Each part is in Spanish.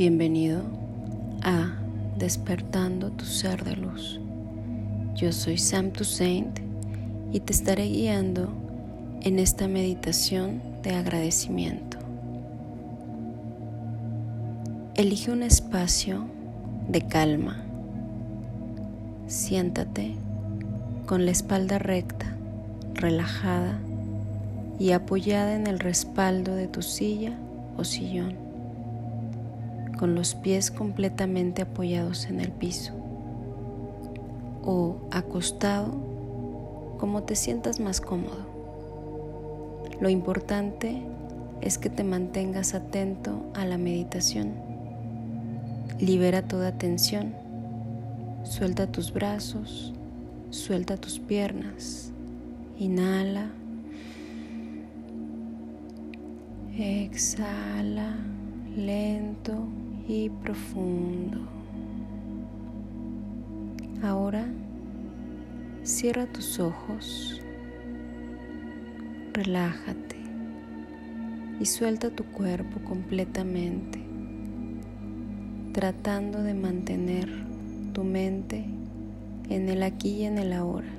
Bienvenido a Despertando tu Ser de Luz. Yo soy Sam Toussaint y te estaré guiando en esta meditación de agradecimiento. Elige un espacio de calma. Siéntate con la espalda recta, relajada y apoyada en el respaldo de tu silla o sillón, con los pies completamente apoyados en el piso o acostado como te sientas más cómodo. Lo importante es que te mantengas atento a la meditación. Libera toda tensión. Suelta tus brazos, suelta tus piernas. Inhala. Exhala lento y profundo. Ahora cierra tus ojos, relájate y suelta tu cuerpo completamente, tratando de mantener tu mente en el aquí y en el ahora.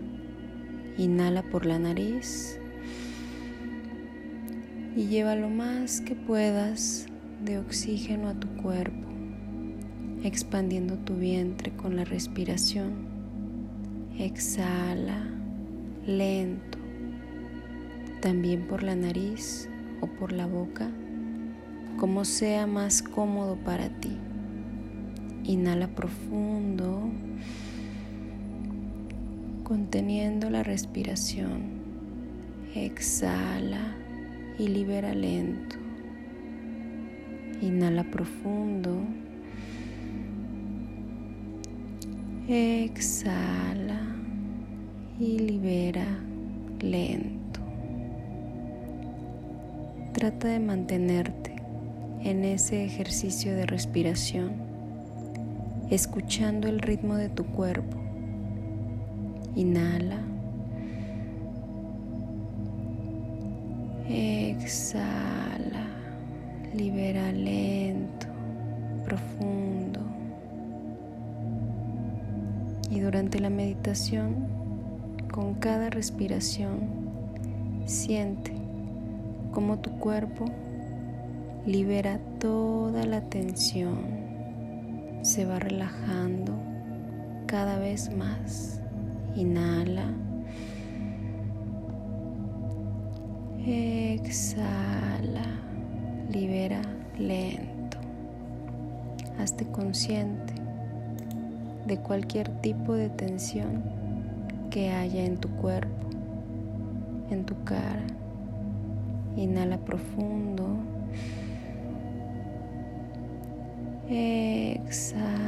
Inhala por la nariz y lleva lo más que puedas de oxígeno a tu cuerpo, expandiendo tu vientre con la respiración. Exhala lento, también por la nariz o por la boca, como sea más cómodo para ti. Inhala profundo, conteniendo la respiración. Exhala y libera lento. Inhala profundo. Exhala y libera lento. Trata de mantenerte en ese ejercicio de respiración, escuchando el ritmo de tu cuerpo. Inhala. Exhala, libera lento, profundo. Y durante la meditación, con cada respiración, siente cómo tu cuerpo libera toda la tensión, se va relajando cada vez más. Inhala. Exhala, libera lento. Hazte consciente de cualquier tipo de tensión que haya en tu cuerpo, en tu cara. Inhala profundo. Exhala,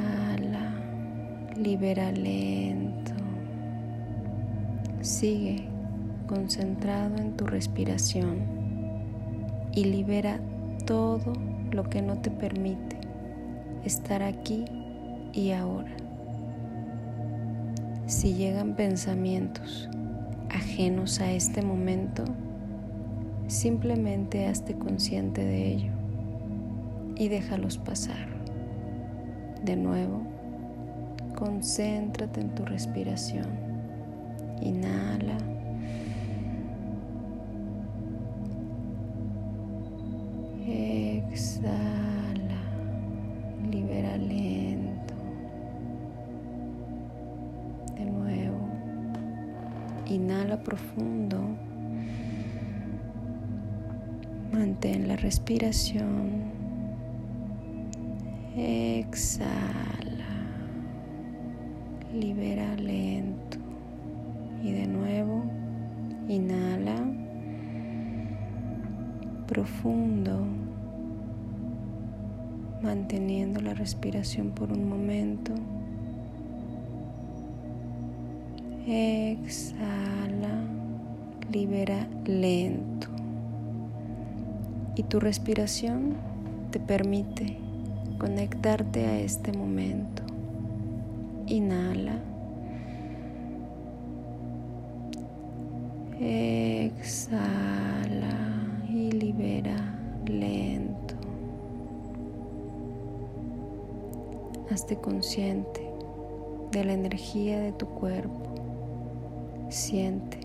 libera lento. Sigue concentrado en tu respiración y libera todo lo que no te permite estar aquí y ahora. Si llegan pensamientos ajenos a este momento, simplemente hazte consciente de ello y déjalos pasar. De nuevo, concéntrate en tu respiración. Inhala. Exhala, libera lento. De nuevo, inhala profundo. Mantén la respiración. Exhala, libera lento. Y de nuevo, inhala profundo manteniendo la respiración por un momento. Exhala, libera lento. Y tu respiración te permite conectarte a este momento. Inhala. Exhala y libera lento. Hazte consciente de la energía de tu cuerpo. Siente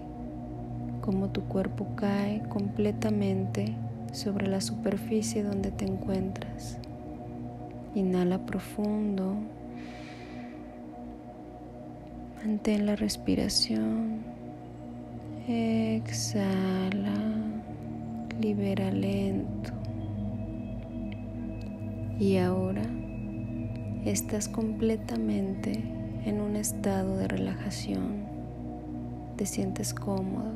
cómo tu cuerpo cae completamente sobre la superficie donde te encuentras. Inhala profundo. Mantén la respiración. Exhala. Libera lento. Y ahora estás completamente en un estado de relajación. Te sientes cómodo,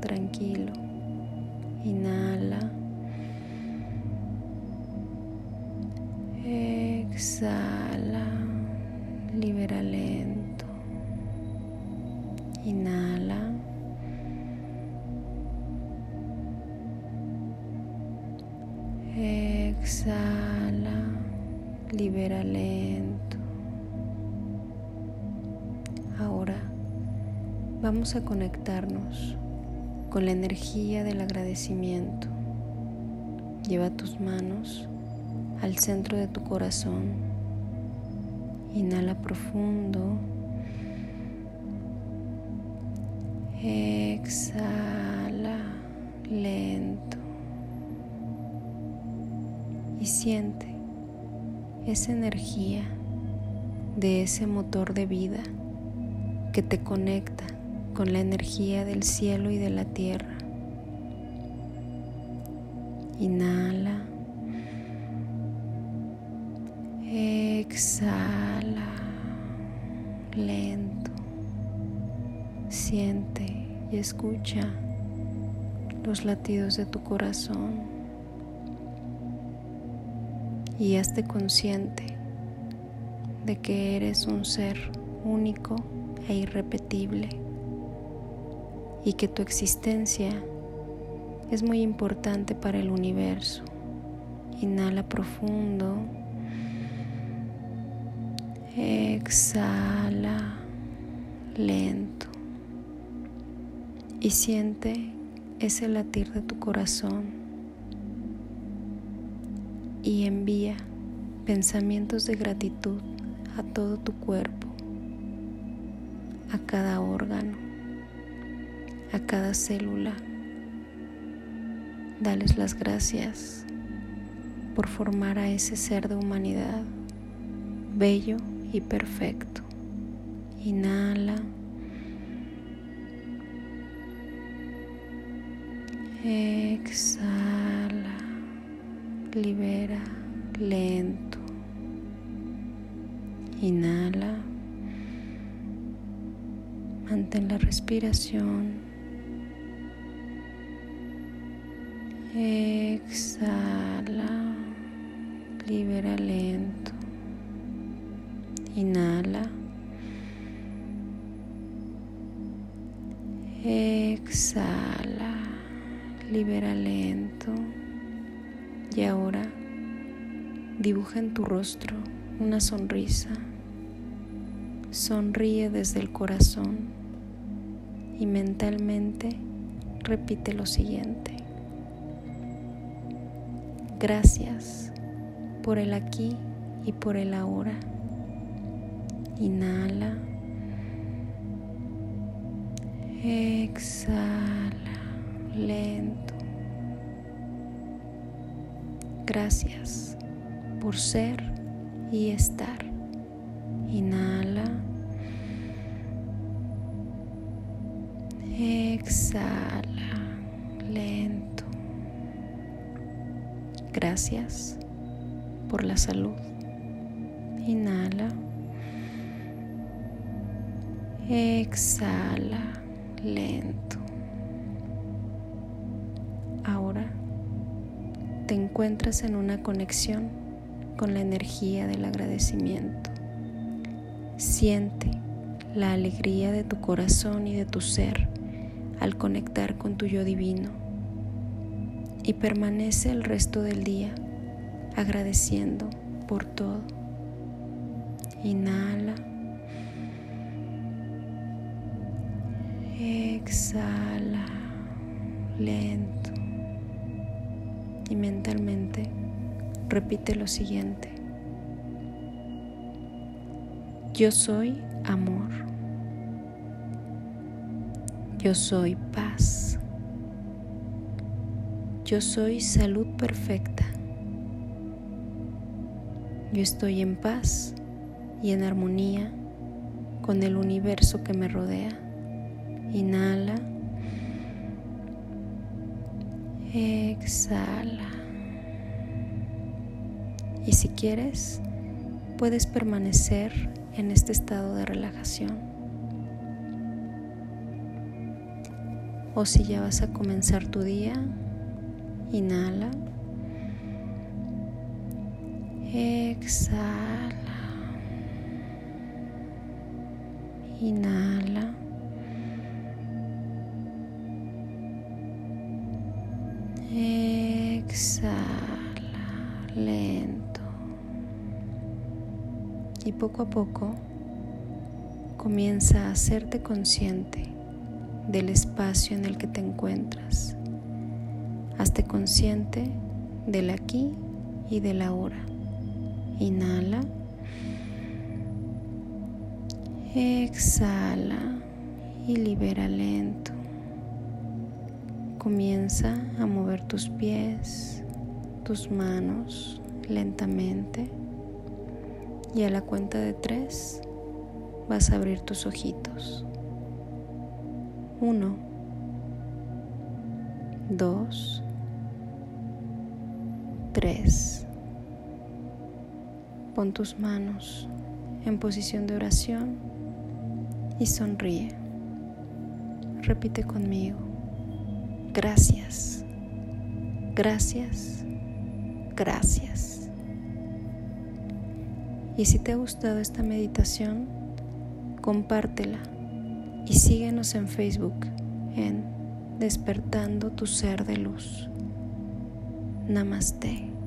tranquilo. Inhala. Exhala. Libera lento. Inhala. Libera lento. Ahora vamos a conectarnos con la energía del agradecimiento. Lleva tus manos al centro de tu corazón. Inhala profundo. Exhala lento. Y siente esa energía de ese motor de vida que te conecta con la energía del cielo y de la tierra. Inhala. Exhala. Lento. Siente y escucha los latidos de tu corazón. Y hazte consciente de que eres un ser único e irrepetible y que tu existencia es muy importante para el universo. Inhala profundo. Exhala lento. Y siente ese latir de tu corazón. Y envía pensamientos de gratitud a todo tu cuerpo, a cada órgano a cada célula. Dales las gracias por formar a ese ser de humanidad bello y perfecto. Inhala. Exhala. Libera lento. Inhala. Mantén la respiración Exhala, libera lento. Inhala. Exhala, libera lento. Y ahora dibuja en tu rostro una sonrisa. Sonríe desde el corazón y mentalmente repite lo siguiente. Gracias por el aquí y por el ahora. Inhala. Exhala lento. Gracias por ser y estar. Inhala. Exhala lento. Gracias por la salud. Inhala. Exhala lento. Te encuentras en una conexión con la energía del agradecimiento. Siente la alegría de tu corazón y de tu ser al conectar con tu yo divino y permanece el resto del día agradeciendo por todo. Inhala. Exhala lento y mentalmente repite lo siguiente. Yo soy amor. Yo soy paz. Yo soy salud perfecta. Yo estoy en paz y en armonía con el universo que me rodea. Inhala. Exhala. Y si quieres, puedes permanecer en este estado de relajación. O si ya vas a comenzar tu día, inhala. Exhala. Inhala. Exhala lento. Y poco a poco comienza a hacerte consciente del espacio en el que te encuentras. Hazte consciente del aquí y del ahora. Inhala. Exhala y libera lento. Comienza a mover tus pies, tus manos lentamente y a la cuenta de tres vas a abrir tus ojitos. Uno, dos, tres. Pon tus manos en posición de oración y sonríe. Repite conmigo. Gracias. Gracias. Gracias. Y si te ha gustado esta meditación, compártela y síguenos en Facebook en Despertando tu ser de luz. Namaste.